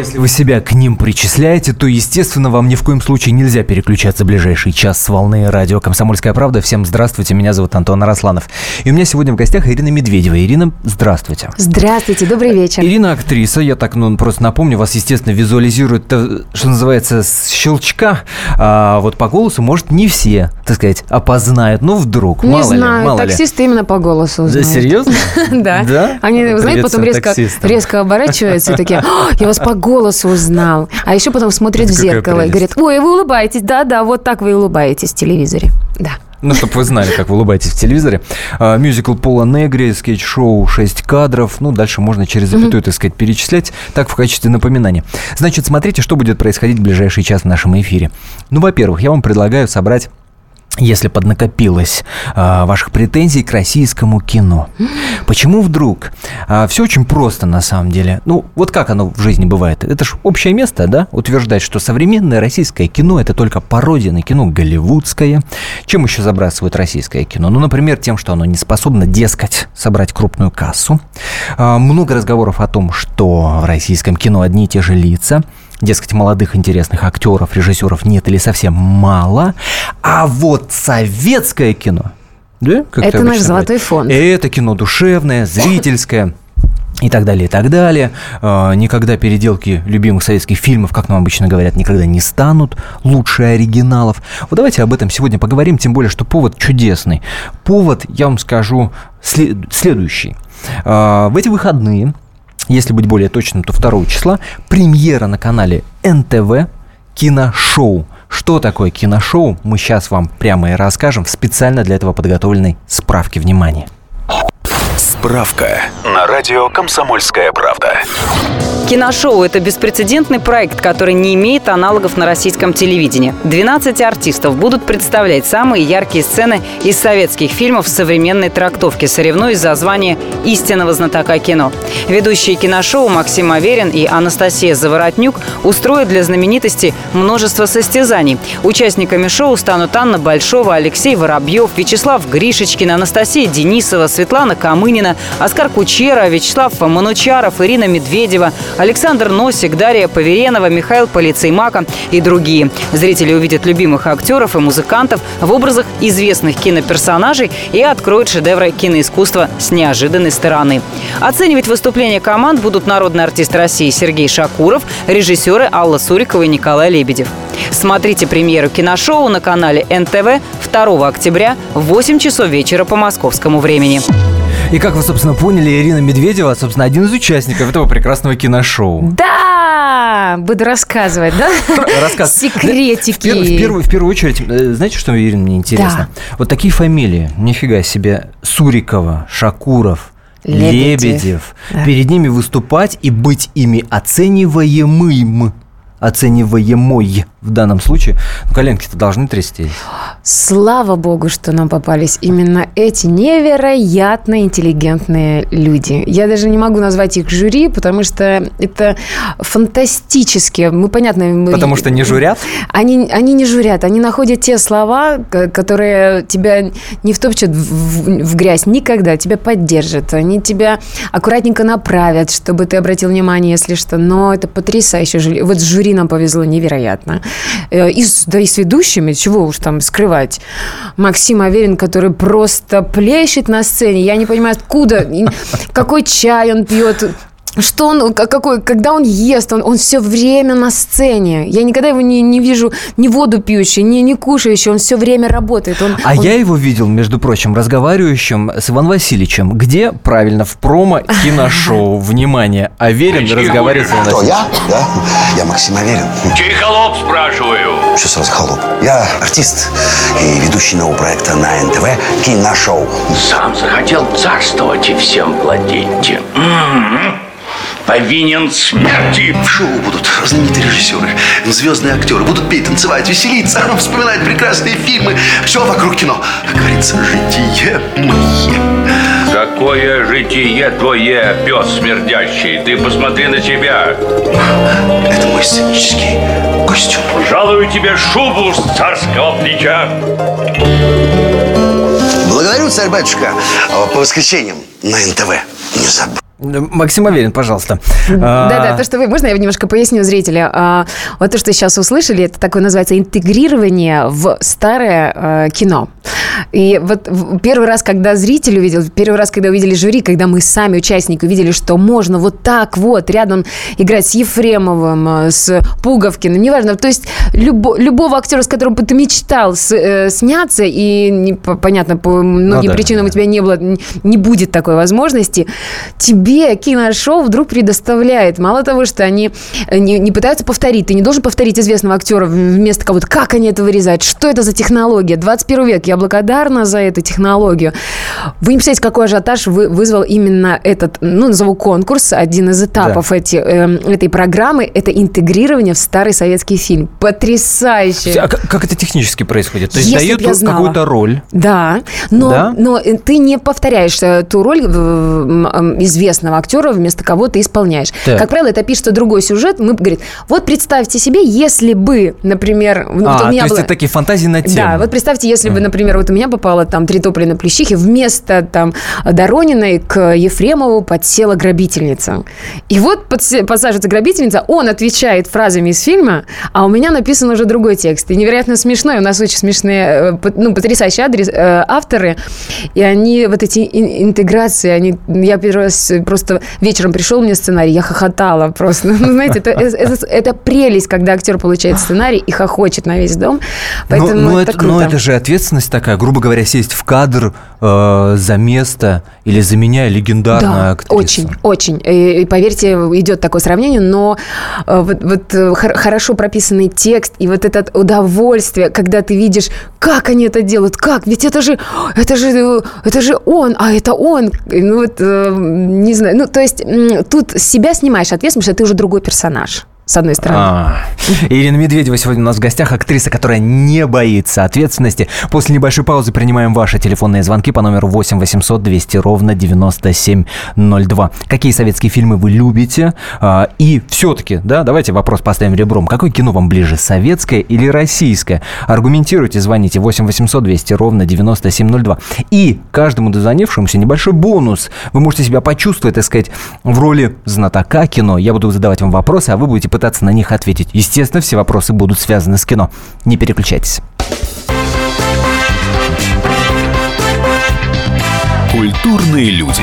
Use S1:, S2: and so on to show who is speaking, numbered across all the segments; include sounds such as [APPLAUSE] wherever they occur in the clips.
S1: Если вы себя к ним причисляете, то, естественно, вам ни в коем случае нельзя переключаться в ближайший час с волны радио «Комсомольская правда». Всем здравствуйте, меня зовут Антон Арасланов. И у меня сегодня в гостях Ирина Медведева. Ирина, здравствуйте.
S2: Здравствуйте, добрый вечер.
S1: Ирина актриса, я так ну, просто напомню, вас, естественно, визуализируют, э, что называется, с щелчка. А вот по голосу, может, не все, так сказать, опознают. Ну, вдруг,
S2: Не
S1: мало
S2: знаю,
S1: ли, мало
S2: таксисты именно по голосу
S1: ли. Да,
S2: узнают.
S1: серьезно? [LAUGHS]
S2: Да. Они, знаете, потом резко, оборачиваются и такие, «О, я вас по голосу узнал. А еще потом смотрят в зеркало и говорят, ой, вы улыбаетесь, да-да, вот так вы улыбаетесь в телевизоре. Да.
S1: Ну, чтобы вы знали, как вы улыбаетесь в телевизоре. А, Мюзикл Пола Негри, скетч-шоу «6 кадров». Ну, дальше можно через запятую, так сказать, перечислять. Так, в качестве напоминания. Значит, смотрите, что будет происходить в ближайший час в нашем эфире. Ну, во-первых, я вам предлагаю собрать если поднакопилось а, ваших претензий к российскому кино. Почему вдруг? все очень просто на самом деле. Ну, вот как оно в жизни бывает? Это же общее место, да? Утверждать, что современное российское кино это только пародия на кино голливудское. Чем еще забрасывают российское кино? Ну, например, тем, что оно не способно, дескать, собрать крупную кассу. А, много разговоров о том, что в российском кино одни и те же лица. Дескать, молодых интересных актеров, режиссеров нет или совсем мало. А вот советское кино, да, как
S2: Это наш золотой
S1: говорят,
S2: фонд.
S1: Это кино душевное, зрительское. И так далее, и так далее. А, Никогда переделки любимых советских фильмов, как нам обычно говорят, никогда не станут лучше оригиналов. Вот давайте об этом сегодня поговорим, тем более, что повод чудесный. Повод, я вам скажу, след- следующий. А, В эти выходные если быть более точным, то 2 числа, премьера на канале НТВ киношоу. Что такое киношоу, мы сейчас вам прямо и расскажем в специально для этого подготовленной справке. Внимание!
S3: Справка на радио «Комсомольская правда».
S4: Киношоу – это беспрецедентный проект, который не имеет аналогов на российском телевидении. 12 артистов будут представлять самые яркие сцены из советских фильмов в современной трактовке, соревнуясь за звание истинного знатока кино. Ведущие киношоу Максим Аверин и Анастасия Заворотнюк устроят для знаменитости множество состязаний. Участниками шоу станут Анна Большова, Алексей Воробьев, Вячеслав Гришечкин, Анастасия Денисова, Светлана Камынина, Оскар Кучера, Вячеслав Манучаров, Ирина Медведева, Александр Носик, Дарья Поверенова, Михаил Полицеймака и другие. Зрители увидят любимых актеров и музыкантов в образах известных киноперсонажей и откроют шедевры киноискусства с неожиданной стороны. Оценивать выступления команд будут народный артист России Сергей Шакуров, режиссеры Алла Сурикова и Николай Лебедев. Смотрите премьеру киношоу на канале НТВ 2 октября в 8 часов вечера по московскому времени.
S1: И как вы, собственно, поняли, Ирина Медведева, собственно, один из участников этого прекрасного киношоу.
S2: Да, буду рассказывать, да?
S1: Рассказ.
S2: Секретики.
S1: В, пер- в первую, в первую очередь, э, знаете, что, Ирина, мне интересно? Вот такие фамилии, нифига себе, Сурикова, Шакуров,
S2: Лебедев.
S1: Лебедев.
S2: Да.
S1: Перед ними выступать и быть ими оцениваемым. Оцениваемой в данном случае. Ну, коленки-то должны трясти.
S2: Слава богу, что нам попались именно эти невероятно интеллигентные люди. Я даже не могу назвать их жюри, потому что это фантастически. Мы, понятно... мы-
S1: Потому что не журят?
S2: Они, они не журят, они находят те слова, которые тебя не втопчут в, в- грязь никогда, тебя поддержат, они тебя аккуратненько направят, чтобы ты обратил внимание, если что. Но это потрясающе. Вот с жюри нам повезло невероятно. Э, И с, да и с ведущими, чего уж там скрывать. Максим Аверин, который просто плещет на сцене. Я не понимаю, откуда, какой чай он пьет, что он, какой, когда он ест, он, он все время на сцене. Я никогда его не, не вижу ни воду пьющий, ни, ни кушающий, он все время работает. Он,
S1: А
S2: он-
S1: я его видел, между прочим, разговаривающим с Иваном Васильевичем. Где? Правильно, в промо-киношоу. Внимание, Аверин разговаривает с Иваном
S5: Кто, я? Да? Я Максим Аверин.
S6: Чей холоп, спрашиваю?
S5: Что сразу холоп? Я артист и ведущий нового проекта на НТВ «Киношоу».
S6: Сам захотел царствовать и всем владеть. Повинен смерти.
S7: В шоу будут знаменитые режиссеры, звездные актеры, будут петь, танцевать, веселиться, [LAUGHS] вспоминать прекрасные фильмы. Все вокруг кино. Как говорится, житие мое.
S6: Какое житие твое, пес смердящий. Ты посмотри на себя.
S7: Это мой сценический костюм.
S6: Жалую тебе шубу с царского плеча.
S5: царь-батюшка, а по воскресеньям на НТВ. Не забудь.
S1: Максим Аверин, пожалуйста.
S2: Да-да,
S1: А,
S2: то, что вы... Можно я немножко поясню зрителя? А, Вот то, что сейчас услышали, это такое называется интегрирование в старое э, кино. И вот первый раз, когда зритель увидел, первый раз, когда увидели жюри, когда мы сами, участники, увидели, что можно вот так вот рядом играть с Ефремовым, с Пуговкиным, неважно, то есть любо- любого актера, с которым ты мечтал с- э, сняться, и не- по- понятно, по многим
S1: да,
S2: причинам
S1: да.
S2: у тебя не было, не будет такой возможности, тебе киношоу вдруг предоставляет. Мало того, что они э, не, не пытаются повторить, ты не должен повторить известного актера вместо кого-то. Как они это вырезают? Что это за технология? 21 век. Я благодарна за эту технологию. Вы не представляете, какой ажиотаж вы- вызвал именно этот, ну, назову конкурс, один из этапов эти, эм, этой программы. Это интегрирование в старый советский фильм. Потрясающе.
S1: а как, как это технически происходит? То есть
S2: Если
S1: дают какую-то роль.
S2: Да, но,
S1: Да?
S2: но э, ты не повторяешь э, ту роль э, м, известного актера, вместо кого ты исполняешь.
S1: Так.
S2: Как правило, это пишется другой сюжет. Мы говорит, вот представьте себе, если бы, например, ну, вот
S1: а,
S2: у меня
S1: то есть
S2: было-
S1: это такие фантазии на тему.
S2: да, вот представьте, если бы, например, вот у меня попало там три тополя на вместо там Дорониной к Ефремову подсела грабительница. И вот подсаживается грабительница, он отвечает фразами из фильма, а у меня написан уже другой текст. И невероятно смешной, у нас очень смешные, э, ну, потрясающие адрес, э, авторы, и они, вот эти ин- интеграции, они, я первый раз просто вечером пришел мне сценарий, я хохотала просто. [LAUGHS] Ну, знаете, это, это- это прелесть, когда актер получает сценарий и хохочет на весь дом. Поэтому
S1: но, но
S2: это,
S1: это,
S2: круто.
S1: но это же ответственность такая, грубо говоря, сесть в кадр э, за место или за меня легендарная
S2: Да,
S1: актриса.
S2: очень, очень. И, и поверьте, идет такое сравнение, но э, вот, вот, э, хор- хорошо прописанный текст и вот это удовольствие, когда ты видишь, как они это делают, как, ведь это же, это же, э, это же он, а это он. Ну вот, э, не знаю, ну то есть тут себя снимаешь ответственность, что ты уже другой персонаж. С одной стороны.
S1: А, Ирина Медведева сегодня у нас в гостях, актриса, которая не боится ответственности. После небольшой паузы принимаем ваши телефонные звонки по номеру 8 800 200 ровно 9702. Какие советские фильмы вы любите? А, И все-таки, да, давайте вопрос поставим ребром. Какое кино вам ближе, советское или российское? Аргументируйте, звоните 8 800 200 ровно 9702. И каждому дозвонившемуся небольшой бонус. Вы можете себя почувствовать, так сказать, в роли знатока кино. Я буду задавать вам вопросы, а вы будете пытаться на них ответить. Естественно, все вопросы будут связаны с кино. Не переключайтесь.
S3: Культурные люди.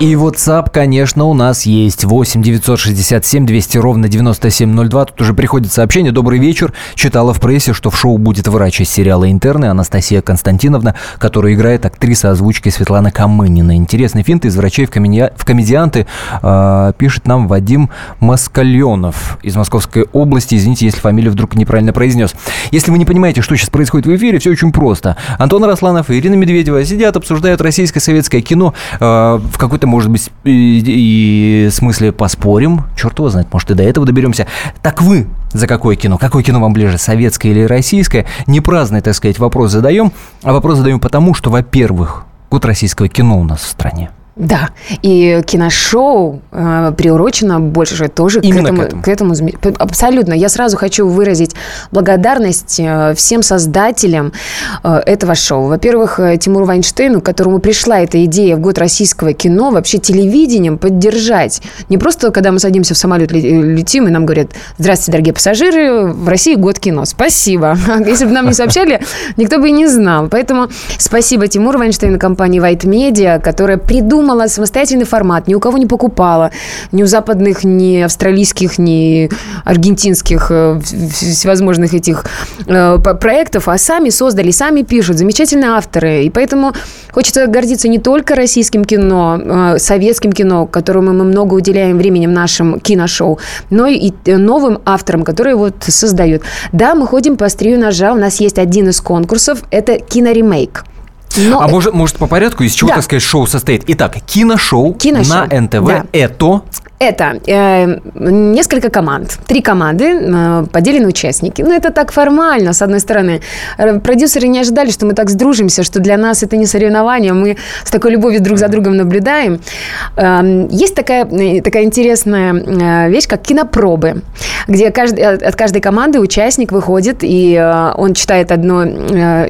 S1: И WhatsApp, конечно, у нас есть 8 967 200 ровно 9702. Тут уже приходит сообщение. Добрый вечер. Читала в прессе, что в шоу будет врач из сериала «Интерны» Анастасия Константиновна, которая играет актриса озвучки Светлана Камынина. Интересный финт из врачей в, комедия- в комедианты э, пишет нам Вадим Москаленов из Московской области. Извините, если фамилию вдруг неправильно произнес. Если вы не понимаете, что сейчас происходит в эфире, все очень просто. Антон Росланов и Ирина Медведева сидят, обсуждают российское советское кино. Э, в какой-то, может быть, и, и смысле поспорим. Черт его знает, может, и до этого доберемся. Так вы за какое кино? Какое кино вам ближе, советское или российское? Не праздный, так сказать, вопрос задаем, а вопрос задаем потому, что, во-первых, год российского кино у нас в стране.
S2: Да, и киношоу э, приурочено больше тоже
S1: Именно
S2: к этому,
S1: к этому.
S2: к этому зме- Абсолютно. Я сразу хочу выразить благодарность э, всем создателям э, этого шоу. Во-первых, э, Тимуру Вайнштейну, к которому пришла эта идея в год российского кино, вообще телевидением поддержать. Не просто, когда мы садимся в самолет, ле- летим, и нам говорят, здравствуйте, дорогие пассажиры, в России год кино. Спасибо. [LAUGHS] Если бы нам не сообщали, никто бы и не знал. Поэтому спасибо Тимуру Вайнштейну, компании White Media, которая придумала придумала самостоятельный формат, ни у кого не покупала, ни у западных, ни австралийских, ни аргентинских э, всевозможных этих э, проектов, а сами создали, сами пишут, замечательные авторы. И поэтому хочется гордиться не только российским кино, э, советским кино, которому мы много уделяем времени в нашем киношоу, но и новым авторам, которые вот создают. Да, мы ходим по острию ножа, у нас есть один из конкурсов, это киноремейк.
S1: Но... А может, может по порядку, из чего, да. так сказать, шоу состоит? Итак, киношоу, киношоу. на НТВ. Да. Это
S2: это э, несколько команд. Три команды, э, поделены участники. Ну, это так формально, с одной стороны. Э, продюсеры не ожидали, что мы так сдружимся, что для нас это не соревнование. Мы с такой любовью друг за другом наблюдаем. Э, есть такая, э, такая интересная э, вещь, как кинопробы, где каждый, от каждой команды участник выходит, и э, он читает одно, э,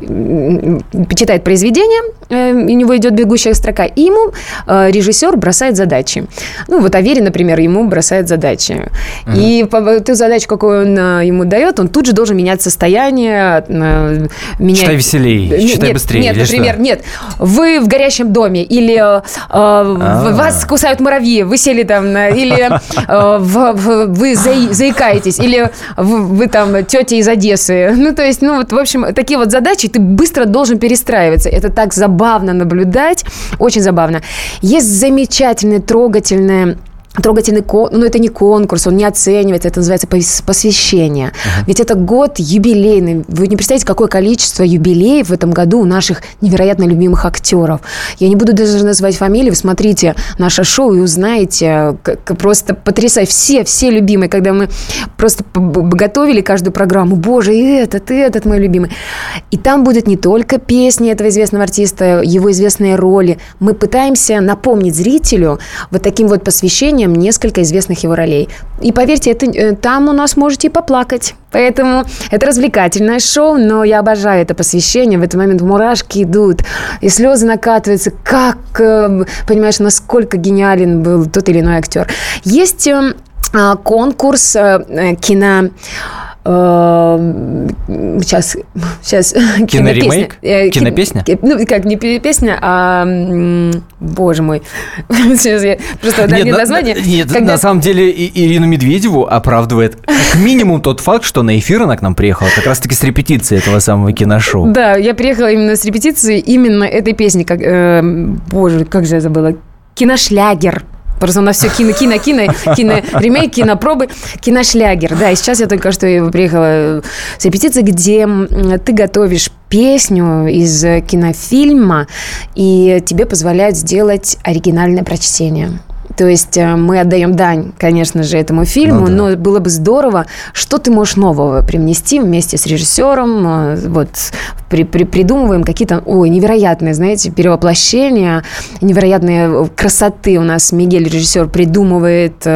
S2: читает произведение, э, у него идет бегущая строка, и ему э, режиссер бросает задачи. Ну, вот Аверин, например, например, ему бросает задачи. Угу. И по, ту задачу, какую он а, ему дает, он тут же должен менять состояние.
S1: А, менять... Считай веселее,
S2: нет,
S1: считай быстрее.
S2: Нет, например, что? нет. Вы в горящем доме, или э, а. вас кусают муравьи, вы сели там, или э, в, в, вы заи, заикаетесь, или вы, вы там тетя из Одессы. Ну, то есть, ну, вот, в общем, такие вот задачи ты быстро должен перестраиваться. Это так забавно наблюдать, очень забавно. Есть замечательная, трогательная трогательный кон, ну это не конкурс, он не оценивается, это называется посвящение. Uh-huh. Ведь это год юбилейный. Вы не представляете, какое количество юбилеев в этом году у наших невероятно любимых актеров. Я не буду даже называть фамилии, вы смотрите наше шоу и узнаете, как просто потрясающе. Все, все любимые, когда мы просто готовили каждую программу, боже, и этот, и этот мой любимый. И там будет не только песни этого известного артиста, его известные роли. Мы пытаемся напомнить зрителю вот таким вот посвящением исполнением несколько известных его ролей. И поверьте, это, э, там у нас можете и поплакать. Поэтому это развлекательное шоу, но я обожаю это посвящение. В этот момент мурашки идут, и слезы накатываются. Как, э, понимаешь, насколько гениален был тот или иной актер. Есть э, а, конкурс кино сейчас,
S1: сейчас [LAUGHS] киноремейк, э, кинопесня,
S2: ну как не песня, а боже мой, [LAUGHS] сейчас я просто нет,
S1: на,
S2: название.
S1: Нет, когда... на самом деле Ирину Медведеву оправдывает как минимум тот факт, что на эфир она к нам приехала как раз-таки с репетиции этого самого киношоу.
S2: Да, я приехала именно с репетиции именно этой песни, как, э, боже, как же я забыла, киношлягер. Просто у нас все кино, кино, кино, кино, ремейк, кинопробы, киношлягер. Да, и сейчас я только что приехала с репетиции, где ты готовишь песню из кинофильма, и тебе позволяют сделать оригинальное прочтение. То есть э, мы отдаем дань, конечно же, этому фильму, ну, да. но было бы здорово, что ты можешь нового привнести вместе с режиссером. Э, вот при, при, придумываем какие-то, ой, невероятные, знаете, перевоплощения, невероятные красоты у нас Мигель, режиссер, придумывает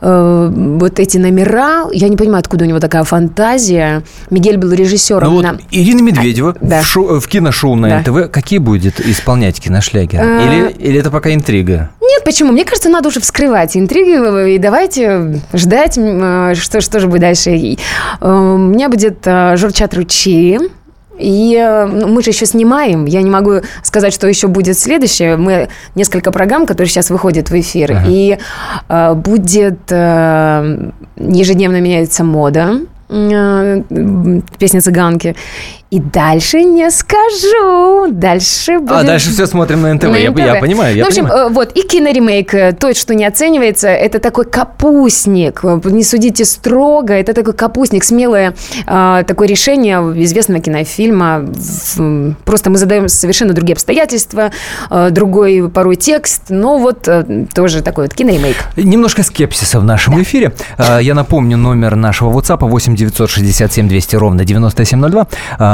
S2: э, э, вот эти номера. Я не понимаю, откуда у него такая фантазия. Мигель был режиссером. Ну,
S1: на... вот Ирина Медведева а, да. в, шоу, в киношоу на да. НТВ какие будет исполнять киношлягеры? А... Или, или это пока интрига?
S2: Нет, почему? Мне кажется, надо уже вскрывать интриги и давайте ждать, э, что, что же будет дальше. Э, у меня будет Журчат Ручи, и э, ну, мы же еще снимаем. Я не могу сказать, что еще будет следующее. Мы несколько программ, которые сейчас выходят в эфир. Ага. И э, будет э, ежедневно меняется мода э, песня цыганки. И дальше не скажу. Дальше
S1: а, будет... А, дальше все смотрим на НТВ. На я, НТВ. я понимаю, я
S2: ну, в общем,
S1: понимаю.
S2: Э, вот, и киноремейк, э, то, что не оценивается, это такой капустник. Не судите строго, это такой капустник, смелое э, такое решение известного кинофильма. Просто мы задаем совершенно другие обстоятельства, э, другой порой текст, но вот э, тоже такой вот киноремейк.
S1: Немножко скепсиса в нашем да. эфире. Э, я напомню номер нашего WhatsApp 8 967 200 ровно 9702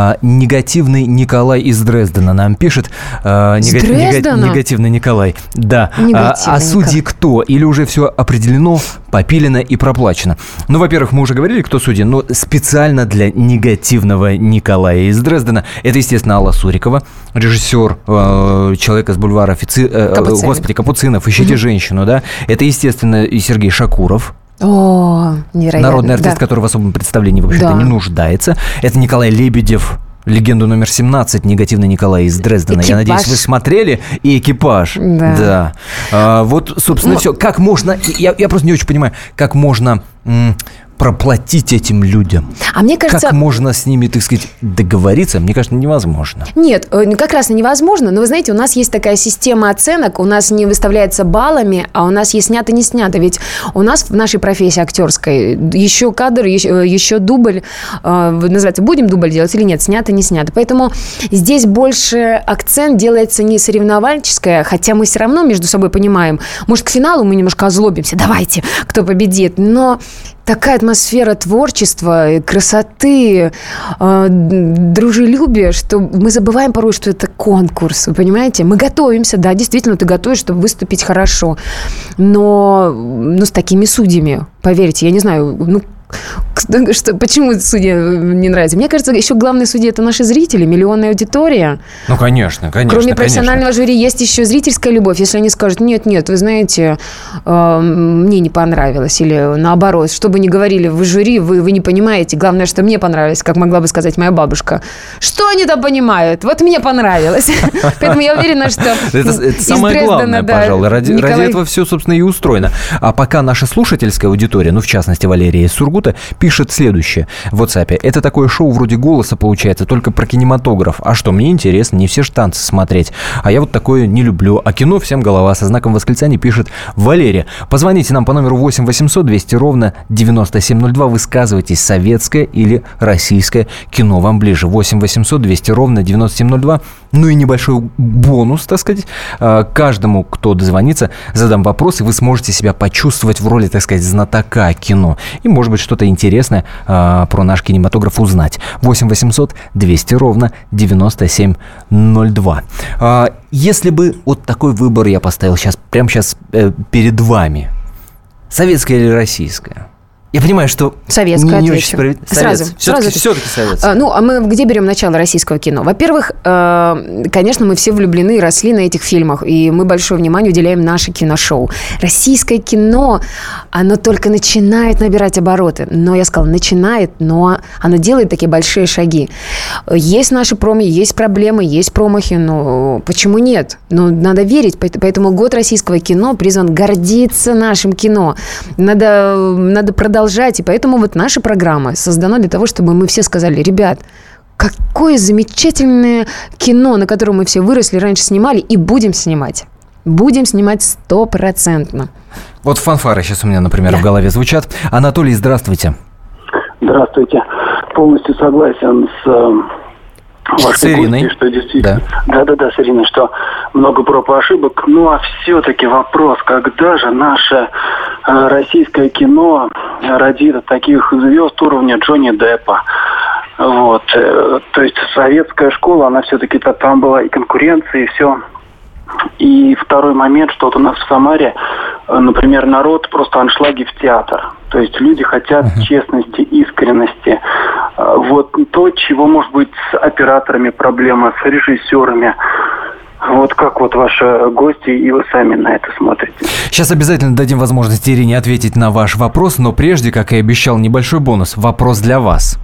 S1: а, негативный Николай из Дрездена нам пишет.
S2: А, нега- Дрездена?
S1: негативный Николай. Да. А, а судьи кто? Или уже все определено, попилено и проплачено? Ну, во-первых, мы уже говорили, кто судьи, но специально для негативного Николая из Дрездена. Это, естественно, Алла Сурикова, режиссер э, человека с бульвара офици... э, Господи, Капуцинов, ищите угу. женщину, да. Это, естественно, и Сергей Шакуров,
S2: о, невероятно.
S1: Народный артист, да. который в особом представлении, в общем-то, да. не нуждается. Это Николай Лебедев, легенду номер 17 «Негативный Николай» из Дрездена. Я
S2: Экипаж.
S1: надеюсь, вы смотрели. И «Экипаж».
S2: Да.
S1: А, вот, собственно,
S2: Ну-
S1: все. Как можно... Я, я просто не очень понимаю, как можно проплатить этим людям?
S2: А мне кажется...
S1: Как можно с ними, так сказать, договориться? Мне кажется, невозможно.
S2: Нет, э, как раз и невозможно. Но вы знаете, у нас есть такая система оценок, у нас не выставляется баллами, а у нас есть снято, не снято. Ведь у нас в нашей профессии актерской еще кадр, еще, еще дубль, э, называется, будем дубль делать или нет, снято, не снято. Поэтому здесь больше акцент делается не соревновальческое, хотя мы все равно между собой понимаем, может, к финалу мы немножко озлобимся, давайте, кто победит. Но такая атмосфера творчества, красоты, э, дружелюбия, что мы забываем порой, что это конкурс, вы понимаете? Мы готовимся, да, действительно, ты готовишь, чтобы выступить хорошо, но ну, с такими судьями, поверьте, я не знаю, ну, что, почему судья не нравится? Мне кажется, еще главный судья – это наши зрители, миллионная аудитория.
S1: Ну, конечно, конечно.
S2: Кроме
S1: конечно.
S2: профессионального жюри есть еще зрительская любовь. Если они скажут, нет, нет, вы знаете, э, мне не понравилось, или наоборот, что бы ни говорили в жюри, вы, вы не понимаете. Главное, что мне понравилось, как могла бы сказать моя бабушка. Что они там понимают? Вот мне понравилось. [LAUGHS] Поэтому я уверена, что
S1: Это, самое главное, пожалуй. Ради, этого все, собственно, и устроено. А пока наша слушательская аудитория, ну, в частности, Валерия из Сургута, пишет следующее в WhatsApp. Это такое шоу вроде «Голоса» получается, только про кинематограф. А что, мне интересно, не все ж танцы смотреть. А я вот такое не люблю. А кино всем голова со знаком восклицания пишет Валерия. Позвоните нам по номеру 8 800 200 ровно 9702. Высказывайтесь, советское или российское кино вам ближе. 8 800 200 ровно 9702. Ну и небольшой бонус, так сказать. А, Каждому, кто дозвонится, задам вопрос, и вы сможете себя почувствовать в роли, так сказать, знатока кино. И, может быть, что-то интересное а, про наш кинематограф узнать. 8 800 200 ровно 9702. А, Если бы вот такой выбор я поставил сейчас, прямо сейчас э, перед вами, советское или российское? Я понимаю, что
S2: Советское
S1: не, не очень справедливо.
S2: Сразу,
S1: Все-таки,
S2: сразу.
S1: все-таки советское.
S2: А, Ну, а мы где берем начало российского кино? Во-первых, э, конечно, мы все влюблены и росли на этих фильмах, и мы большое внимание уделяем наше киношоу. Российское кино, оно только начинает набирать обороты. Но, я сказала, начинает, но оно делает такие большие шаги. Есть наши промахи, есть проблемы, есть промахи, но почему нет? Но надо верить, поэт- поэтому год российского кино призван гордиться нашим кино. Надо, надо продолжать, и поэтому вот наша программа создана для того, чтобы мы все сказали, ребят, какое замечательное кино, на котором мы все выросли, раньше снимали и будем снимать. Будем снимать стопроцентно.
S1: Вот фанфары сейчас у меня, например, в голове звучат. Анатолий, здравствуйте.
S8: Здравствуйте. Полностью согласен с э, вашей
S1: С Ириной.
S8: гостьей, что действительно... Да-да-да, с Ириной, что много проб и ошибок. Ну, а все-таки вопрос, когда же наше э, российское кино родит от таких звезд уровня Джонни Деппа? Вот. э, То есть советская школа, она все-таки там была и конкуренция, и все. И второй момент, что вот у нас в Самаре, э, например, народ просто аншлаги в театр. То есть люди хотят честности, искренности. Э, Вот то, чего, может быть, с операторами проблема, с режиссерами. Вот как вот ваши гости и вы сами на это смотрите?
S1: Сейчас обязательно дадим возможность Ирине ответить на ваш вопрос, но прежде, как и обещал, небольшой бонус. Вопрос для вас.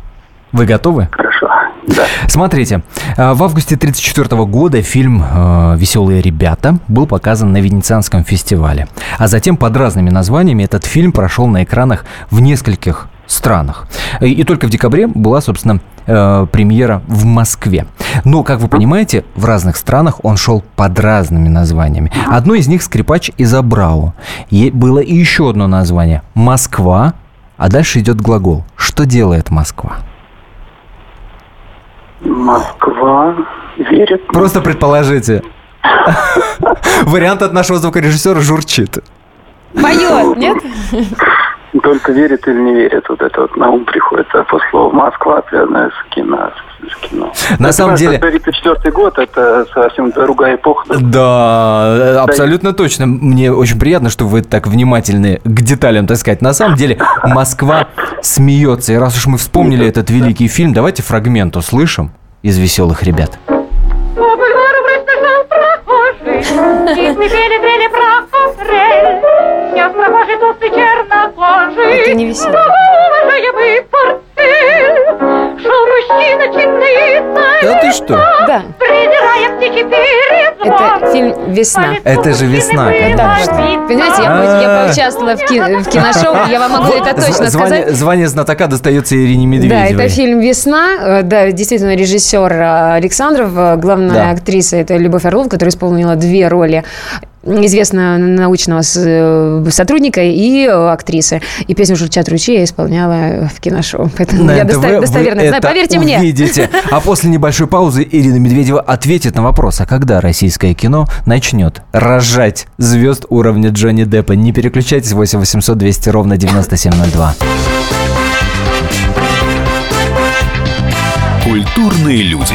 S1: Вы готовы?
S8: Хорошо. Да.
S1: Смотрите, э, в августе 1934 года фильм э, «Веселые ребята» был показан на Венецианском фестивале. А затем под разными названиями этот фильм прошел на экранах в нескольких странах. И, и только в декабре была, собственно, э, премьера в Москве. Но, как вы понимаете, в разных странах он шел под разными названиями. Одно из них «Скрипач из Абрау». И было и еще одно название «Москва», а дальше идет глагол. Что делает Москва?
S8: Москва верит.
S1: Просто предположите. [LAUGHS] Вариант от нашего звукорежиссера журчит.
S2: Поет, нет? [LAUGHS]
S8: Только верит или не верит. Вот это вот на ум приходит а по слову Москва, связанная с кино. С кино.
S1: На
S8: Я
S1: самом деле-
S8: что 34 год, это совсем другая эпоха.
S1: Да, абсолютно точно. Мне очень приятно, что вы так внимательны к деталям, так сказать. На самом деле, Москва смеется. И раз уж мы вспомнили этот великий фильм, давайте фрагмент услышим из «Веселых ребят».
S2: Это не весело. Да.
S9: Придирая птичий перезвон.
S2: Это фильм «Весна».
S1: Это же весна, конечно.
S2: Понимаете, я, я поучаствовала в, ки- в киношоу, я вам могу это точно сказать.
S1: Звание, знатока достается Ирине
S2: Да,
S1: Медведевой.
S2: это фильм «Весна». Э, Да, действительно, режиссер э, Александров, э, главная
S1: Да.
S2: актриса это Любовь Орлов, которая исполнила две роли известного научного сотрудника и актрисы. И песню «Журчат ручьи» я исполняла в киношоу.
S1: На
S2: я
S1: НТВ
S2: достоверно знаю.
S1: это
S2: Поверьте мне.
S1: увидите. А после небольшой паузы Ирина Медведева ответит на вопрос, а когда российское кино начнет рожать звезд уровня Джонни Деппа? Не переключайтесь, 8 800 200 ровно 9702.
S3: Культурные люди.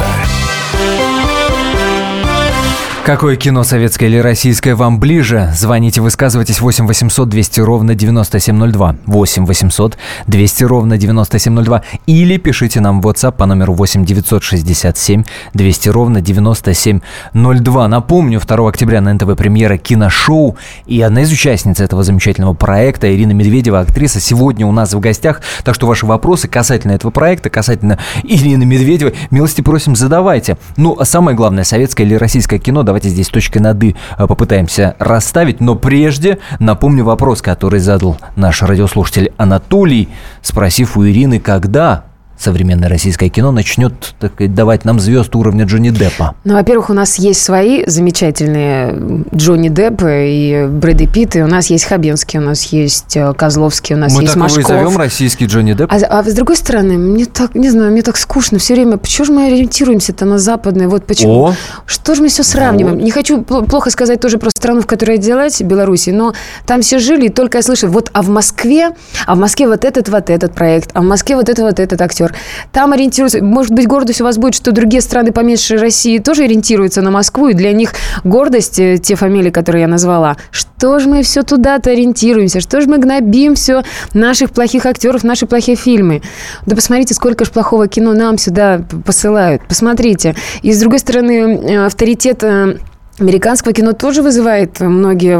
S1: Какое кино, советское или российское, вам ближе? Звоните, высказывайтесь 8 800 200 ровно 9702. 8 800 200 ровно 9702. Или пишите нам в WhatsApp по номеру 8 967 200 ровно 9702. Напомню, 2 октября на НТВ премьера киношоу. И одна из участниц этого замечательного проекта, Ирина Медведева, актриса, сегодня у нас в гостях. Так что ваши вопросы касательно этого проекта, касательно Ирины Медведевой, милости просим, задавайте. Ну, а самое главное, советское или российское кино, давайте здесь точкой над «и» э, попытаемся расставить. Но прежде напомню вопрос, который задал наш радиослушатель Анатолий, спросив у Ирины, когда современное российское кино начнет так сказать, давать нам звезд уровня Джонни Деппа.
S2: Ну, во-первых, у нас есть свои замечательные Джонни Депп и Брэды Питт, и у нас есть Хабенский, у нас есть э, Козловский, у нас
S1: Мы
S2: есть
S1: так его и
S2: Машков.
S1: зовем российский Джонни Депп.
S2: А, а с другой стороны, мне так, не знаю, мне так скучно все время. Почему же мы ориентируемся-то на западное? Вот почему.
S1: О!
S2: Что же мы все сравниваем? Не хочу пл- плохо сказать тоже про страну, в которой я родилась, Беларуси, но там все жили, и только я слышу, вот, а в Москве, а в Москве вот этот, вот этот проект, а в Москве вот это, вот этот актер. Там ориентируются. Может быть, гордость у вас будет, что другие страны поменьше России тоже ориентируются на Москву, и для них гордость, э, те фамилии, которые я назвала. Что же мы все туда-то ориентируемся? Что же мы гнобим все наших плохих актеров, наши плохие фильмы? Да посмотрите, сколько же плохого кино нам сюда посылают. Посмотрите. И с другой стороны, э, авторитет э, Американского кино тоже вызывает многие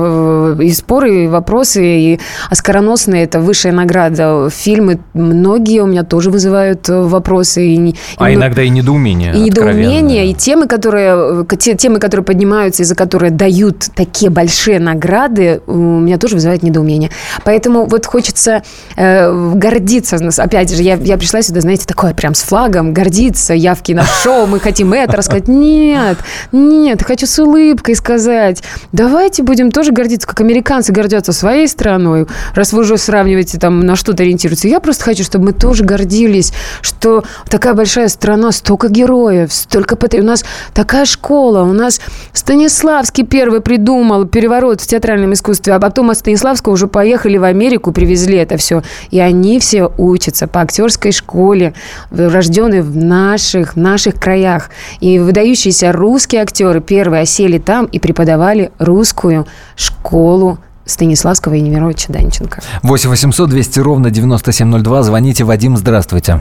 S2: э, и споры, и вопросы, и оскароносные. Это высшая награда. Фильмы многие у меня тоже вызывают э, вопросы. И, не- и
S1: А иногда и недоумение.
S2: и недоумение, и темы, которые, э, те, темы, которые поднимаются, и за которые дают такие большие награды, у меня тоже вызывают недоумение. Поэтому вот хочется э, гордиться. Опять же, я, я пришла сюда, знаете, такое прям с флагом, гордиться. Я в киношоу, мы хотим это рассказать. Нет, нет, хочу с улыбкой сказать. Давайте будем тоже гордиться, как американцы гордятся своей страной, раз вы уже сравниваете там на что-то ориентируются. Я просто хочу, чтобы мы тоже гордились, что такая большая страна, столько героев, столько патри- У нас такая школа, у нас Станиславский первый придумал переворот в театральном искусстве, а потом от Станиславского уже поехали в Америку, привезли это все. И они все учатся по актерской школе, рожденные в наших, в наших краях. И выдающиеся русские актеры первые осели там и преподавали русскую школу Станиславского и Немировича Данченко.
S1: 8 800 200 ровно 9702. Звоните, Вадим, здравствуйте.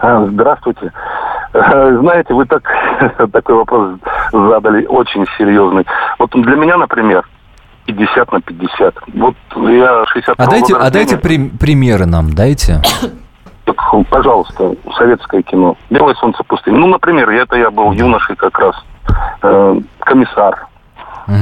S10: А, Здравствуйте. Э, Знаете, вы так, [LAUGHS] такой вопрос задали очень серьезный. Вот для меня, например, 50 на 50. Вот я 60
S1: А дайте, а дайте при- примеры нам, дайте. [COUGHS]
S10: Пожалуйста, советское кино. Белое солнце пустыни. Ну, например, это я был юношей как раз. Э, комиссар.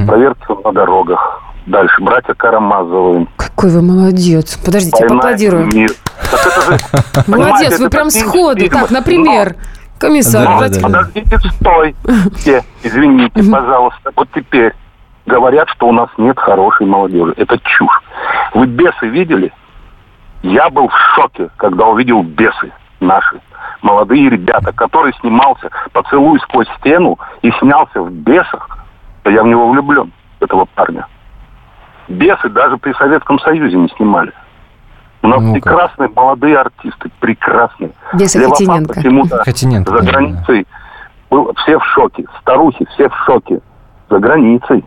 S10: Проверки на дорогах. Дальше. Братья Карамазовы.
S2: Какой вы молодец. Подождите,
S10: «Война
S2: поаплодируем.
S10: мир». Так это же, [LAUGHS]
S2: Молодец, вы прям сходу. Так, например, комиссар.
S10: Подождите, стойте. Извините, пожалуйста. Вот теперь говорят, что у нас нет хорошей молодежи. Это чушь. Вы бесы видели? Я был в шоке, когда увидел бесы наши. Молодые ребята, который снимался «Поцелуй сквозь стену» и снялся в «Бесах», я в него влюблен, этого парня. «Бесы» даже при Советском Союзе не снимали. У нас ну прекрасные молодые артисты, прекрасные.
S2: Бесы Хатиненко.
S10: почему-то
S1: Хатиненко,
S10: за границей был, все в шоке. Старухи все в шоке. За границей.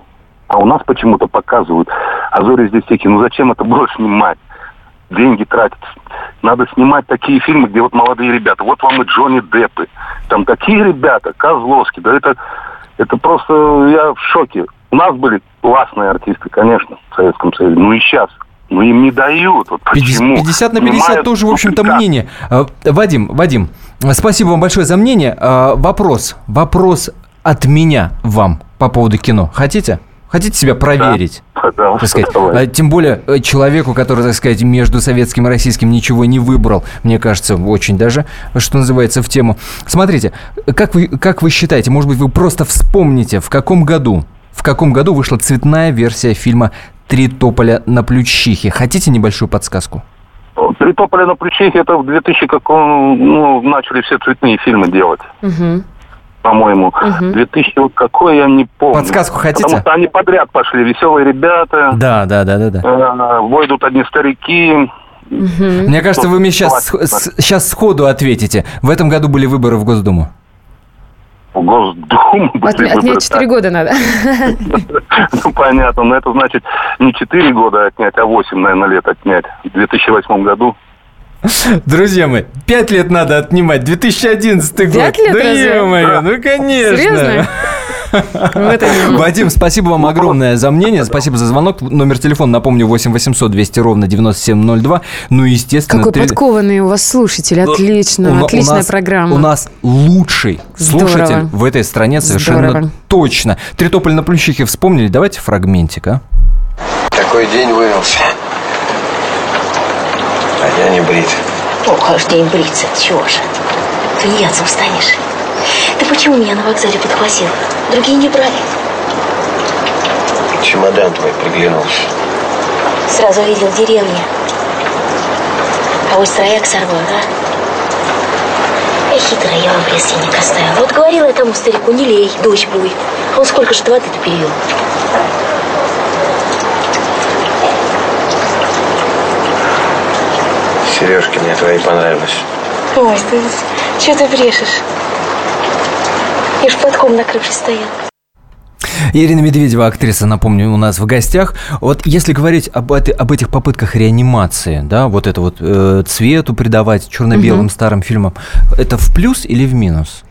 S10: А у нас почему-то показывают. А зори здесь тихие. Ну зачем это было снимать? Деньги тратить. Надо снимать такие фильмы, где вот молодые ребята. Вот вам и Джонни Деппы. Там такие ребята, Козловский. Да это, это просто... Я в шоке. У нас были классные артисты, конечно, в Советском Союзе. Ну и сейчас. Ну им не дают. Вот почему?
S1: 50 на 50 Понимают, тоже, в общем-то, мнение. А, Вадим, Вадим, спасибо вам большое за мнение. А, вопрос, вопрос от меня вам по поводу кино. Хотите? Хотите себя проверить?
S10: Да, [LAUGHS] пожалуйста,
S1: сказать? А, тем более э, человеку, который, так сказать, между советским и российским ничего не выбрал, мне кажется, очень даже, что называется, в тему. Смотрите, как вы, как вы считаете, может быть, вы просто вспомните, в каком году, в каком году вышла цветная версия фильма «Три тополя на плющихе»? Хотите небольшую подсказку?
S10: «Три тополя на плющихе» это в 2000 каком, ну, начали все цветные фильмы делать.
S2: Угу
S10: по-моему. Угу. 2000 вот какой, я не помню.
S1: Подсказку хотите?
S10: Потому что они подряд пошли. Веселые ребята.
S1: Да, да, да, да. да.
S10: Э, войдут одни старики.
S1: Угу. Мне кажется, вы мне сейчас, сейчас сходу ответите. В этом году были выборы в Госдуму.
S10: В Госдуму
S2: От, Отнять 4 года надо. [LAUGHS]
S10: Ну, понятно. Но это значит не 4 года отнять, а 8, наверное, лет отнять. В 2008 году. [LAUGHS]
S1: Друзья мои, пять лет надо отнимать. 2011 год.
S2: Пять лет
S1: Да
S2: разве?
S1: ё-моё, ну конечно.
S2: Серьезно?
S1: Вадим, спасибо вам огромное за мнение. Спасибо за звонок. Номер телефона, напомню, 8 800 200 ровно 9702. Ну, естественно...
S2: Какой
S1: три-
S2: подкованный у вас слушатель. Отлично.
S1: У на- у
S2: Отличная
S1: нас-
S2: программа.
S1: У нас лучший
S2: Здорово.
S1: слушатель в этой стране совершенно
S2: Здорово.
S1: точно. Три тополя на плющихе вспомнили? Давайте фрагментик, а?
S11: Такой день выдался. Я не брит.
S12: О, каждый день бриться, чего же? Клеяться устанешь. Ты почему меня на вокзале подхватил? Другие не брали.
S11: Чемодан твой приглянулся.
S12: Сразу видел в деревне. А вы строяк сорвал, да? Эй, хитрая, я вам предстенник оставил. Вот говорила я тому старику, не лей, дождь будет. А он сколько же воды-то перевел?
S11: Сережки мне твои понравились.
S12: Ой, ты что ты брешешь? Я ж платком на крыше стоял.
S1: Ирина Медведева, актриса, напомню, у нас в гостях. Вот если говорить об, этой- об этих попытках реанимации, да, вот это вот э, цвету придавать черно-белым
S2: Мгм.
S1: старым фильмам, это в плюс или в минус?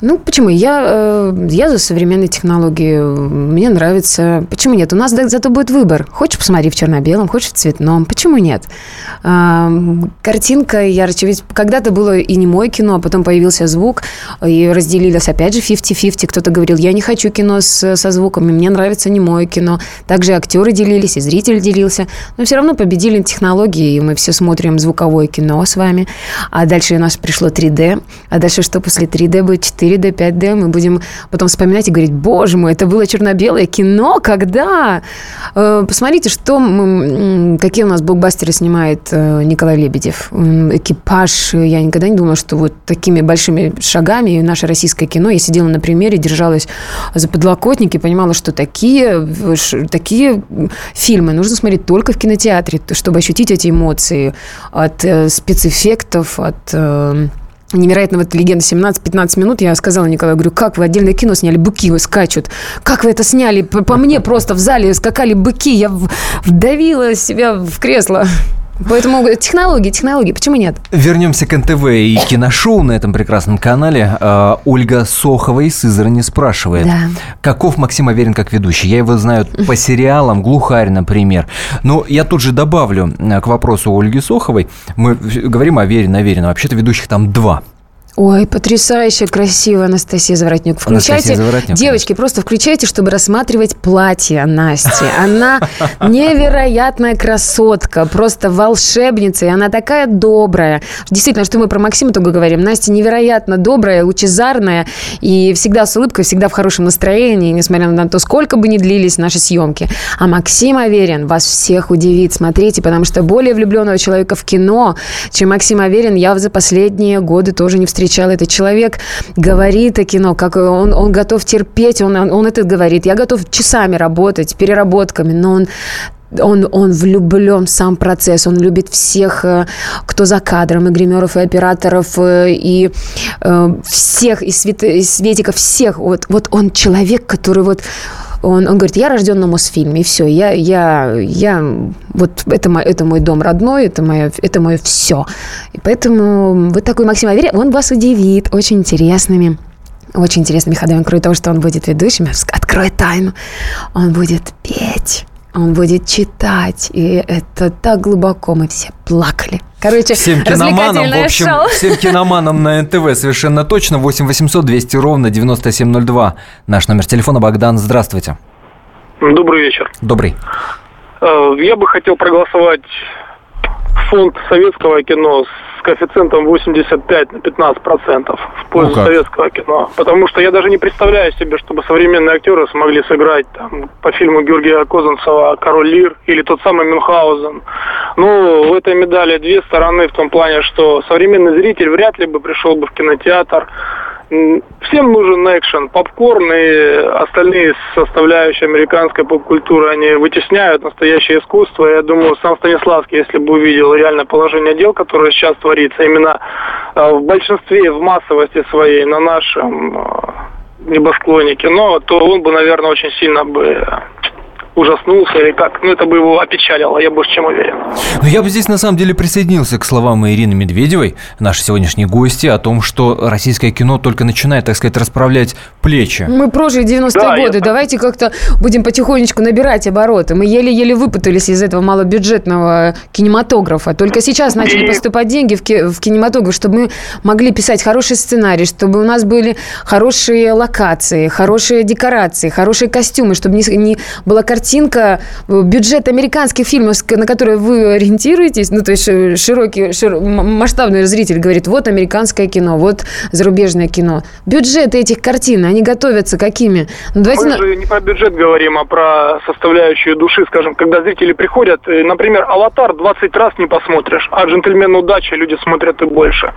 S2: Ну, почему? Я, э, я за современные технологии. Мне нравится. Почему нет? У нас зато будет выбор. Хочешь, посмотри в черно-белом, хочешь в цветном. Почему нет? Картинка ярче. Ведь когда-то было и не мое кино, а потом появился звук, и разделились опять же 50-50. Кто-то говорил, я не хочу кино с, со звуком, и мне нравится не мое кино. Также актеры делились, и зритель делился. Но все равно победили технологии, и мы все смотрим звуковое кино с вами. А дальше у нас пришло 3D. А дальше что после 3D будет 4D, 5D? Мы будем потом вспоминать и говорить, боже мой, это было черно-белое кино, когда? Э, Посмотрите, что мы, какие у нас блокбастеры снимает э, Николай Лебедев. Экипаж. Я никогда не думала, что вот такими большими шагами наше российское кино. Я сидела на примере, держалась за подлокотники, понимала, что такие, э, такие фильмы нужно смотреть только в кинотеатре, чтобы ощутить эти эмоции от спецэффектов, от невероятного вот легенда 17-15 минут. Я сказала Николаю, говорю, как вы отдельное кино сняли, быки вы скачут. Как вы это сняли? По, по мне просто в зале скакали быки. Я вдавила себя в кресло. Поэтому технологии, технологии, почему нет?
S1: Вернемся к НТВ и киношоу на этом прекрасном канале. А, Ольга Сохова из Сызрани спрашивает.
S2: Да.
S1: Каков Максим Аверин как ведущий? Я его знаю по сериалам, «Глухарь», например. Но я тут же добавлю э, к вопросу Ольги Соховой. Мы говорим о Аверин, Аверин. Вообще-то ведущих там два.
S2: Ой, потрясающе красиво, Анастасия Заворотнюк. Включайте,
S1: Анастасия Заворотнюк,
S2: девочки, просто включайте, чтобы рассматривать платье Насти. Она [LAUGHS] невероятная красотка, просто волшебница, и она такая добрая. Действительно, что мы про Максима только говорим. Настя невероятно добрая, лучезарная, и всегда с улыбкой, всегда в хорошем настроении, несмотря на то, сколько бы ни длились наши съемки. А Максим Аверин вас всех удивит. Смотрите, потому что более влюбленного человека в кино, чем Максим Аверин, я за последние годы тоже не встречала встречала. Этот человек говорит о кино, как он, он готов терпеть, он, он это говорит. Я готов часами работать, переработками, но он он, он влюблен в сам процесс, он любит всех, э, кто за кадром, и гримеров, и операторов, э, и э, всех, и, свет, и светиков, всех. Вот, вот он человек, который вот он, он говорит, я рожден на Мосфильме, и все, я, я, я, вот это мой, это мой дом родной, это мое, это мое все. И поэтому вы такой Максим Аверьян, он вас удивит очень интересными очень интересными ходами, кроме того, что он будет ведущим, открою тайну, он будет петь он будет читать, и это так глубоко, мы все плакали. Короче,
S1: всем киноманам, в общем, шоу. всем киноманам на НТВ совершенно точно. 8 800 200 ровно 9702. Наш номер телефона. Богдан, здравствуйте.
S13: Добрый вечер.
S1: Добрый.
S13: Э, я бы хотел проголосовать фонд советского кино с коэффициентом 85 на 15 процентов в пользу ну советского кино. Потому что я даже не представляю себе, чтобы современные актеры смогли сыграть там, по фильму Георгия Козанцева «Король Лир» или тот самый Мюнхгаузен. Ну, в этой медали две стороны в том плане, что современный зритель вряд ли бы пришел бы в кинотеатр Всем нужен экшен, попкорн и остальные составляющие американской поп-культуры, они вытесняют настоящее искусство. Я думаю, сам Станиславский, если бы увидел реальное положение дел, которое сейчас творится, именно э, в большинстве, в массовости своей на нашем э, небосклоне кино, то он бы, наверное, очень сильно бы ужаснулся или как. Ну, это бы его опечалило, я больше чем уверен.
S1: Ну, я бы здесь на самом деле присоединился к словам Ирины Медведевой, нашей сегодняшней гости, о том, что российское кино только начинает, так сказать, расправлять плечи.
S2: Мы прожили 90-е да, годы, я... давайте как-то будем потихонечку набирать обороты. Мы еле-еле выпутались из этого малобюджетного кинематографа. Только сейчас начали И... поступать деньги в, ки- в кинематограф, чтобы мы могли писать хороший сценарий, чтобы у нас были хорошие локации, хорошие декорации, хорошие костюмы, чтобы не, не была картина картинка, э, бюджет американских фильмов, на которые вы ориентируетесь, ну, то есть э, широкий, шир, масштабный зритель говорит, вот американское кино, вот зарубежное кино. Бюджеты этих картин, они готовятся какими?
S13: Ну, давайте Мы же не про бюджет говорим, а про составляющую души, скажем, когда зрители приходят, э, например, «Аватар» 20 раз не посмотришь, а «Джентльмен удачи» люди смотрят и больше.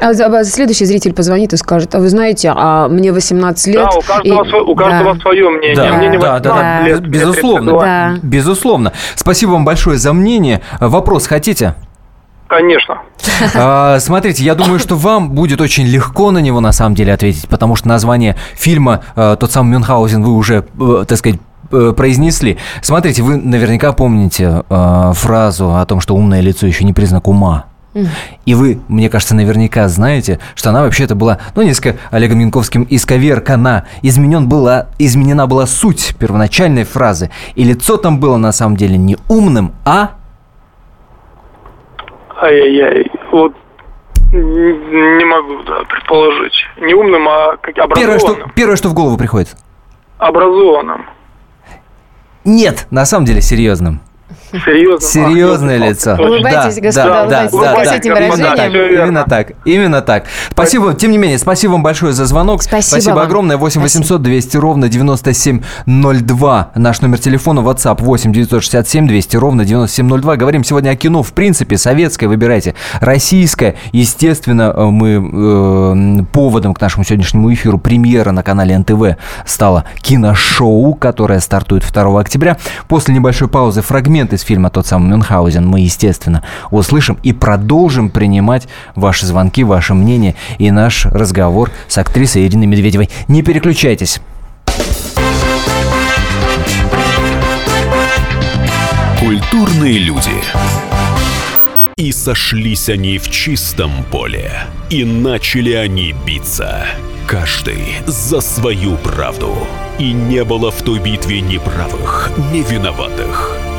S2: А, а следующий зритель позвонит и скажет, а вы знаете, а мне 18 лет.
S13: Да, у каждого, и... у каждого да. свое мнение.
S1: Да,
S13: мне не
S1: да, да, да, лет, безусловно, да. безусловно. Спасибо вам большое за мнение. Вопрос хотите?
S13: Конечно.
S1: А, смотрите, я думаю, что вам будет очень легко на него на самом деле ответить, потому что название фильма а, «Тот самый Мюнхгаузен» вы уже, э, так сказать, э, произнесли. Смотрите, вы наверняка помните э, фразу о том, что умное лицо еще не признак ума. И вы, мне кажется, наверняка знаете, что она вообще-то была, ну, несколько Олегом Янковским исковеркана. Изменен была, изменена была суть первоначальной фразы. И лицо там было на самом деле не умным, а...
S13: Ай-яй-яй, вот не могу да, предположить. Не умным, а как образованным.
S1: Первое что, первое, что в голову приходит.
S13: Образованным.
S1: Нет, на самом деле серьезным.
S13: Серьезно?
S1: Серьезное а, лицо.
S2: Улыбайтесь, да, господа, да, улыбайтесь. Да, да,
S1: да, так, именно так, именно так. Спасибо, тем не менее, спасибо вам большое за звонок.
S2: Спасибо,
S1: спасибо огромное. 8 800 200 ровно 9702. Наш номер телефона WhatsApp 8 967 200 ровно 9702. Говорим сегодня о кино, в принципе, советское, выбирайте. Российское, естественно, мы э, поводом к нашему сегодняшнему эфиру премьера на канале НТВ стала киношоу, которое стартует 2 октября. После небольшой паузы фрагменты из фильма «Тот самый Мюнхгаузен» мы, естественно, услышим и продолжим принимать ваши звонки, ваше мнение и наш разговор с актрисой Ириной Медведевой. Не переключайтесь.
S3: Культурные люди.
S14: И сошлись они в чистом поле, и начали они биться. Каждый за свою правду. И не было в той битве ни правых, ни виноватых.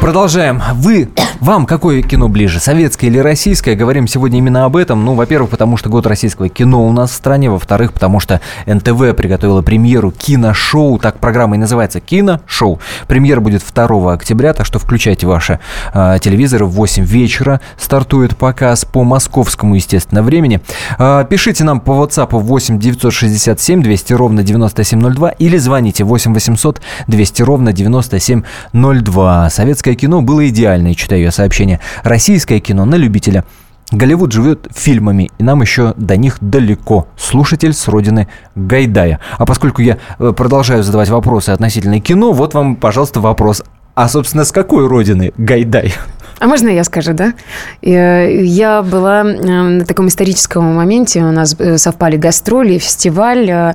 S1: Продолжаем. Вы, вам какое кино ближе, советское или российское? Говорим сегодня именно об этом. Ну, во-первых, потому что год российского кино у нас в стране. Во-вторых, потому что НТВ приготовила премьеру киношоу. Так программа и называется «Киношоу». Премьера будет 2 октября, так что включайте ваши э, телевизоры. В 8 вечера стартует показ по московскому, естественно, времени. Э, пишите нам по WhatsApp 8 967 200 ровно 9702 или звоните 8 800 200 ровно 9702. Советское кино было идеальное, читаю я сообщение. Российское кино на любителя. Голливуд живет фильмами, и нам еще до них далеко. Слушатель с родины Гайдая. А поскольку я э, продолжаю задавать вопросы относительно кино, вот вам, пожалуйста, вопрос. А, собственно, с какой родины Гайдай?
S2: А можно я скажу, да? Я была на таком историческом моменте, у нас э, совпали гастроли, фестиваль, э,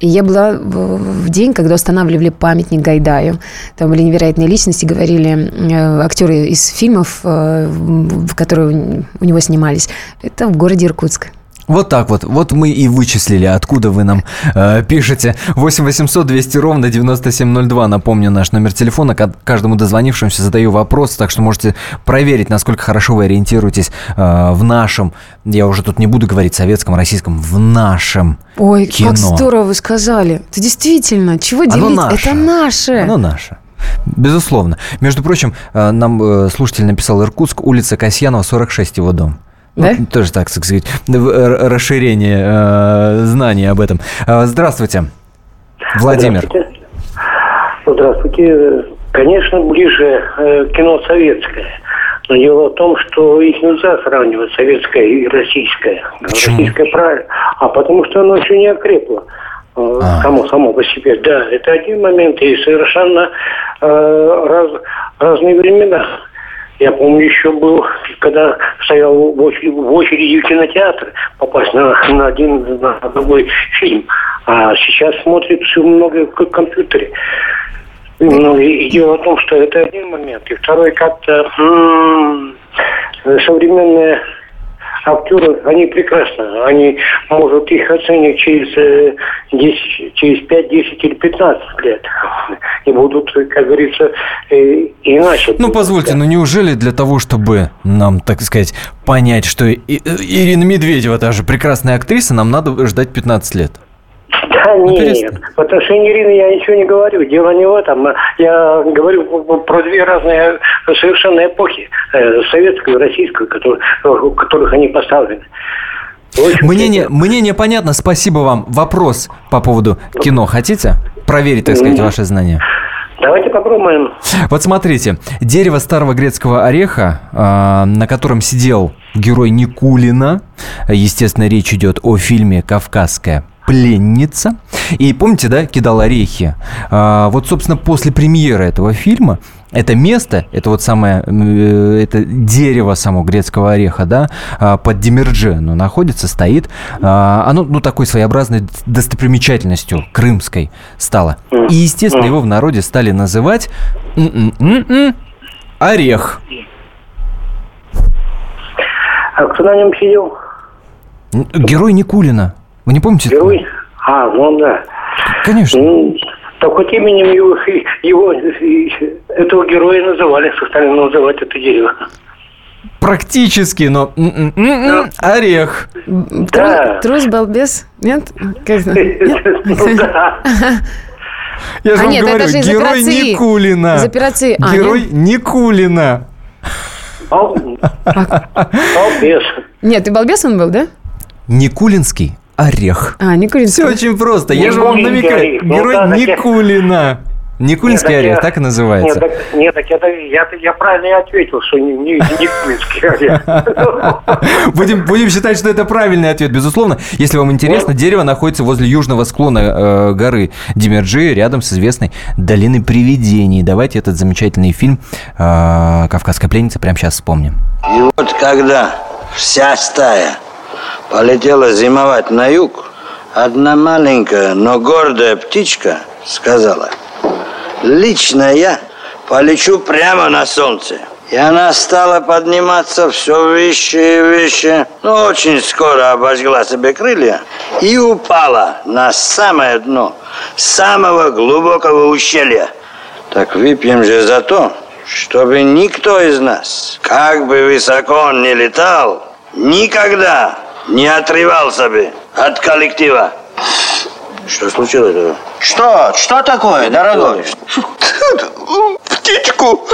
S2: и я была в день, когда устанавливали памятник Гайдаю. Там были невероятные личности, говорили э, актеры из фильмов, в которые у него снимались. Это в городе Иркутск.
S1: Вот так вот. Вот мы и вычислили, откуда вы нам э, пишете. 8 800 200 ровно 9702. Напомню, наш номер телефона. Каждому дозвонившемуся задаю вопрос, так что можете проверить, насколько хорошо вы ориентируетесь э, в нашем, я уже тут не буду говорить советском, российском, в нашем
S2: Ой,
S1: кино.
S2: как здорово вы сказали. Это действительно, чего
S1: Оно
S2: делить?
S1: наше.
S2: Это наше.
S1: Оно наше. Безусловно. Между прочим, э, нам э, слушатель написал Иркутск, улица Касьянова, 46 его дом.
S2: Да?
S1: Ну, тоже, так сказать, р- расширение э, знаний об этом. Э, Здравствуйте, Владимир.
S15: Здравствуйте. Здравствуйте. Конечно, ближе э, кино советское. Но дело в том, что их нельзя сравнивать, советское и российское.
S1: Почему?
S15: Российское правильно. А потому что оно еще не окрепло. э,
S1: А.
S15: Само, само по себе. Да, это один момент. И совершенно э, раз, разные времена. Я помню, еще был, когда стоял в очереди, в кинотеатр попасть на, на один, на другой фильм. А сейчас смотрит все много в компьютере. Ну, и, дело в том, что это один момент. И второй как-то м, современные актеры, они прекрасно. Они могут их оценить через, э, 10, через 5, 10 или 15 лет. И будут, как говорится, э, иначе.
S1: Ну, позвольте, ну неужели для того, чтобы нам, так сказать, понять, что И- Ирина Медведева, та же прекрасная актриса, нам надо ждать 15 лет?
S15: Да нет, в отношении Ирины я ничего не говорю. Дело не в этом. Я говорю про две разные совершенно эпохи. э, Советскую и российскую, которые, у которых они поставлены.
S1: Мнение, мнение понятно, спасибо вам. Вопрос по поводу кино хотите? Проверить, так сказать, ваши знания.
S15: Давайте попробуем.
S1: Вот смотрите, дерево старого грецкого ореха, а, на котором сидел герой Никулина, естественно, речь идет о фильме «Кавказская пленница». И помните, да, кидал орехи? А, Вот, собственно, после премьеры этого фильма это место, это вот самое, э, это дерево само грецкого ореха, да, а, под Демерже, ну, находится, стоит. А, Оно, ну, такой своеобразной достопримечательностью крымской стало. И, естественно, его в народе стали называть орех.
S15: А кто на нем сидел?
S1: Герой Никулина. Вы не помните?
S15: Герой? А, ну да.
S1: Конечно.
S15: Ну, так вот именем его, его этого героя называли, стали называть это дерево.
S1: Практически, но м-м-м-м, орех.
S2: Трус, трус, балбес? Нет? Как? [LAUGHS]
S15: Ну да. [LAUGHS]
S1: Я же
S2: А
S1: вам
S2: нет,
S1: говорю,
S2: это же из
S1: герой. Никулина.
S2: Из операции. А,
S1: Герой
S2: нет?
S1: Никулина.
S15: Балбес.
S2: Нет, ты балбес он был, да?
S1: Никулинский орех.
S2: А, Никулинский.
S1: Все очень просто. Я же вам намекаю.
S15: Ну
S1: Герой
S15: я-
S1: Никулина. Никульский
S15: Нет,
S1: орех,
S15: я-
S1: так и называется.
S15: Нет, так, нет, так это, я, я правильно и ответил, что не, не, не Кульский орех. [LAUGHS]
S1: Будем, будем считать, что это правильный ответ, безусловно. Если вам интересно, дерево находится возле южного склона э, горы Демерджи, рядом с известной долиной привидений. Давайте этот замечательный фильм э, «Кавказская пленница» прямо сейчас вспомним.
S16: И вот когда вся стая полетела зимовать на юг, одна маленькая, но гордая птичка сказала, лично я полечу прямо на солнце. И она стала подниматься все выше и выше. Но очень скоро обожгла себе крылья и упала на самое дно самого глубокого ущелья. Так выпьем же за то, чтобы никто из нас, как бы высоко он ни летал, никогда не отрывался бы от коллектива. Что случилось?
S17: Что? Что такое, дорогой?
S16: Птичку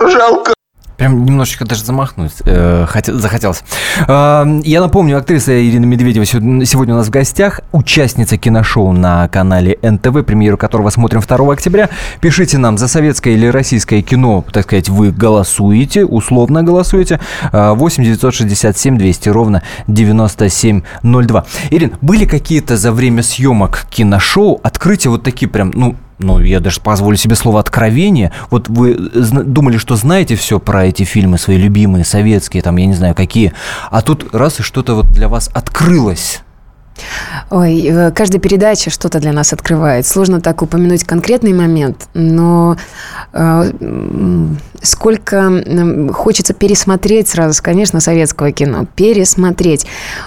S16: жалко.
S1: Прям немножечко даже замахнуть э, хотел- захотелось. Э, я напомню, актриса Ирина Медведева сегодня у нас в гостях, участница киношоу на канале НТВ, премьеру которого смотрим 2 октября. Пишите нам за советское или российское кино, так сказать, вы голосуете, условно голосуете. Э, 8 967 200 ровно 9702. Ирин, были какие-то за время съемок киношоу открытия вот такие прям, ну, ну, я даже позволю себе слово откровение. Вот вы думали, что знаете все про эти фильмы, свои любимые, советские, там, я не знаю, какие. А тут раз и что-то вот для вас открылось.
S2: Ой, э, каждая передача что-то для нас открывает. Сложно так упомянуть конкретный момент, но э, сколько хочется пересмотреть сразу, конечно, советского кино. Пересмотреть.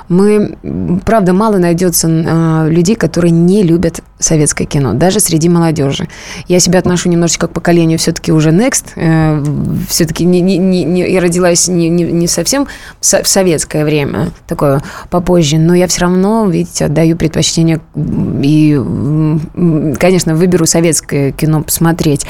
S2: Мы, правда, мало найдется э, людей, которые не любят советское кино, даже среди молодежи. Я себя отношу немножечко к поколению все-таки уже next. Э, все-таки не, не, не, я родилась не, не, не совсем в со- в советское время, такое попозже, но я все равно, видите, отдаю предпочтение и, конечно, выберу советское кино посмотреть.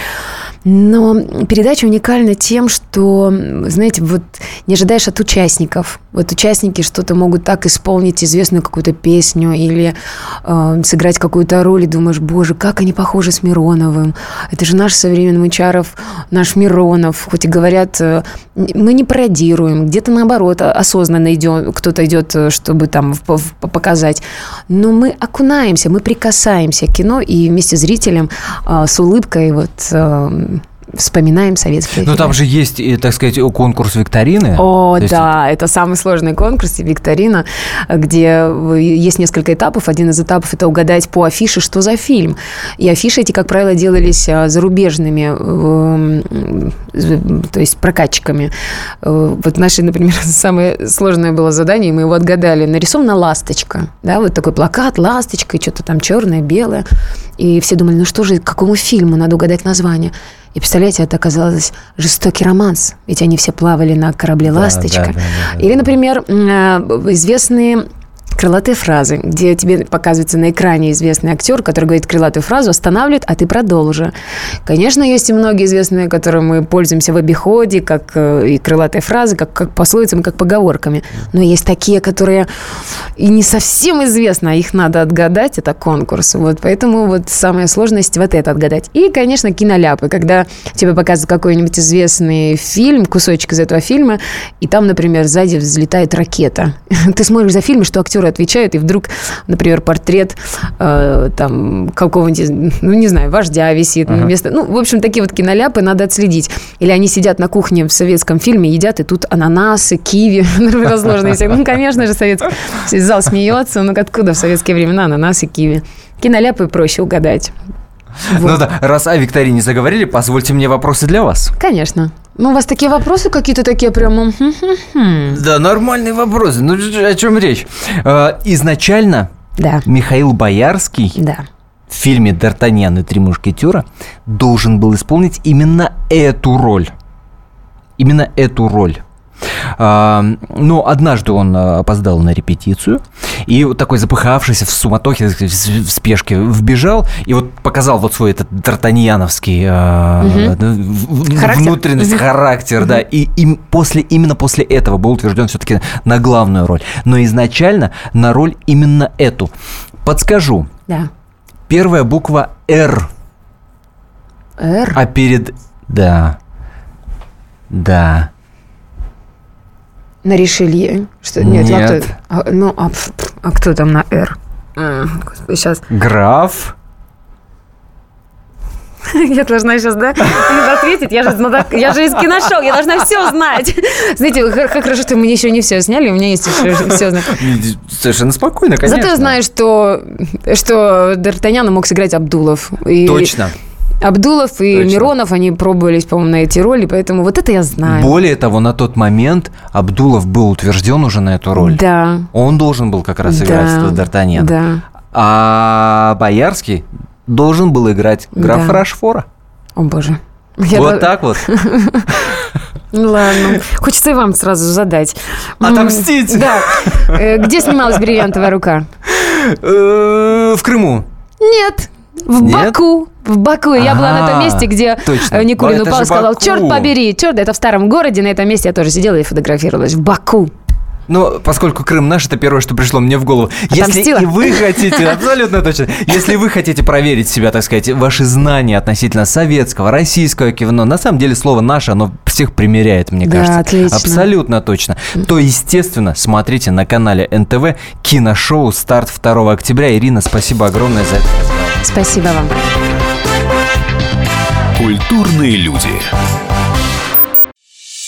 S2: Но передача уникальна тем, что, знаете, вот не ожидаешь от участников. Вот участники что-то могут так исполнить известную какую-то песню или э, сыграть какую-то роль, и думаешь, боже, как они похожи с Мироновым. Это же наш современный Мычаров, наш Миронов. Хоть и говорят, э, мы не пародируем, где-то наоборот, а- осознанно идем, кто-то идет, э, чтобы там в- в- показать. Но мы окунаемся, мы прикасаемся к кино и вместе с зрителем э, с улыбкой вот э, вспоминаем советские
S1: Ну,
S2: фильмы.
S1: там же есть, так сказать, конкурс викторины.
S2: О,
S1: есть
S2: да, это самый сложный конкурс и викторина, где есть несколько этапов. Один из этапов – это угадать по афише, что за фильм. И афиши эти, как правило, делались а, зарубежными, эм, то есть прокатчиками. Э, Вот наше, например, [LAUGHS] самое сложное было задание, мы его отгадали. Нарисована ласточка, да, вот такой плакат, ласточка, и что-то там черное, белое. И все думали, ну что же, к какому фильму надо угадать название. И представляете, это оказалось жестокий романс. Ведь они все плавали на корабле
S1: Да,
S2: «Ласточка».
S1: да, да, да,
S2: Или, например, э, известные крылатые фразы, где тебе показывается на экране известный актер, который говорит крылатую фразу, останавливает, а ты продолжи. Конечно, есть и многие известные, которыми мы пользуемся в обиходе, как э, и крылатые фразы, как, как пословицами, как поговорками. Но есть такие, которые и не совсем известны, а их надо отгадать, это конкурс. Вот поэтому вот самая сложность вот это отгадать. И, конечно, киноляпы, когда тебе показывают какой-нибудь известный фильм, кусочек из этого фильма, и там, например, сзади взлетает ракета. [LAUGHS] Ты смотришь за фильм, что актеры отвечают, и вдруг, например, портрет э, там какого-нибудь, ну, не знаю, вождя висит.
S18: Ага.
S2: Вместо, ну, в общем, такие вот киноляпы надо отследить. Или они сидят на кухне в советском фильме, едят, и тут ананасы, киви [LAUGHS] разложены. все. Ну, конечно же, советский зал смеется. Ну, откуда в советские времена ананасы, киви? Киноляпы проще угадать.
S1: Ну да, раз о викторине заговорили, позвольте мне вопросы для вас.
S2: Конечно. Ну, у вас такие вопросы какие-то такие прямо... хм-хм-хм.
S1: Да, нормальные вопросы. Ну, о чем речь? Э, Изначально
S2: Да.
S1: Михаил Боярский
S2: Да.
S1: в фильме «Д'Артаньян и три мушкетера» должен был исполнить именно эту роль. Именно эту роль. А, Но однажды он а, опоздал на репетицию и вот такой запыхавшийся в суматохе, в спешке вбежал и вот показал вот свой этот д'Артаньяновский да, в-
S18: Характер.
S1: внутренность,
S18: Мгм.
S1: характер, да.
S18: Мгм.
S1: И им после, именно после этого был утвержден все-таки на главную роль. Но изначально на роль именно эту. Подскажу.
S2: Да.
S1: Первая буква «Р».
S2: Р?
S1: А перед... Да. Да.
S2: На Ришелье? Что? Нет,
S1: Нет.
S2: а кто- а, ну, а, а кто там на Р? А, господи, сейчас.
S1: Граф. [LAUGHS]
S2: Я должна сейчас, да, ответить. Я же, я же из киношоу, я должна все знать. Знаете, как как хорошо, что мы еще не все сняли, у меня есть еще все знать.
S1: Совершенно спокойно, конечно.
S2: Зато я знаю, что, что Д'Артаньяна мог сыграть Абдулов. И
S1: Точно.
S2: Абдулов и
S1: Точно.
S2: Миронов, они пробовались, по-моему, на эти роли, поэтому вот это я знаю.
S1: Более того, на тот момент Абдулов был утвержден уже на эту роль.
S2: Да.
S1: Он должен был как раз играть
S2: Да,
S1: Д'Артаньяна.
S2: Да.
S1: А Боярский должен был играть графа
S2: Да.
S1: Рашфора.
S2: О, боже. Я
S1: вот
S2: да-
S1: так вот. [LAUGHS]
S2: Ну ладно. Хочется и вам сразу задать.
S1: Отомстить!
S2: Да. Э, Где снималась бриллиантовая рука?
S1: Э, В Крыму.
S2: Нет. В
S1: Нет?
S2: Баку. В Баку. Я была на том
S1: А,
S2: месте, где
S1: точно.
S2: э, Никулин
S1: Это
S2: упал и сказал,
S1: Баку.
S2: черт побери, черт, это в старом городе, на этом месте я тоже сидела и фотографировалась. В Баку.
S1: Ну, поскольку Крым наш, это первое, что пришло мне в голову. Если и вы хотите, [LAUGHS] абсолютно точно, если вы хотите проверить себя, так сказать, ваши знания относительно советского, российского кино, на самом деле слово «наше», оно всех примеряет, мне
S2: Да,
S1: кажется.
S2: отлично.
S1: Абсолютно точно. То, естественно, смотрите на канале НТВ киношоу «Старт 2 октября». Ирина, спасибо огромное за это.
S2: Спасибо вам.
S3: Культурные люди.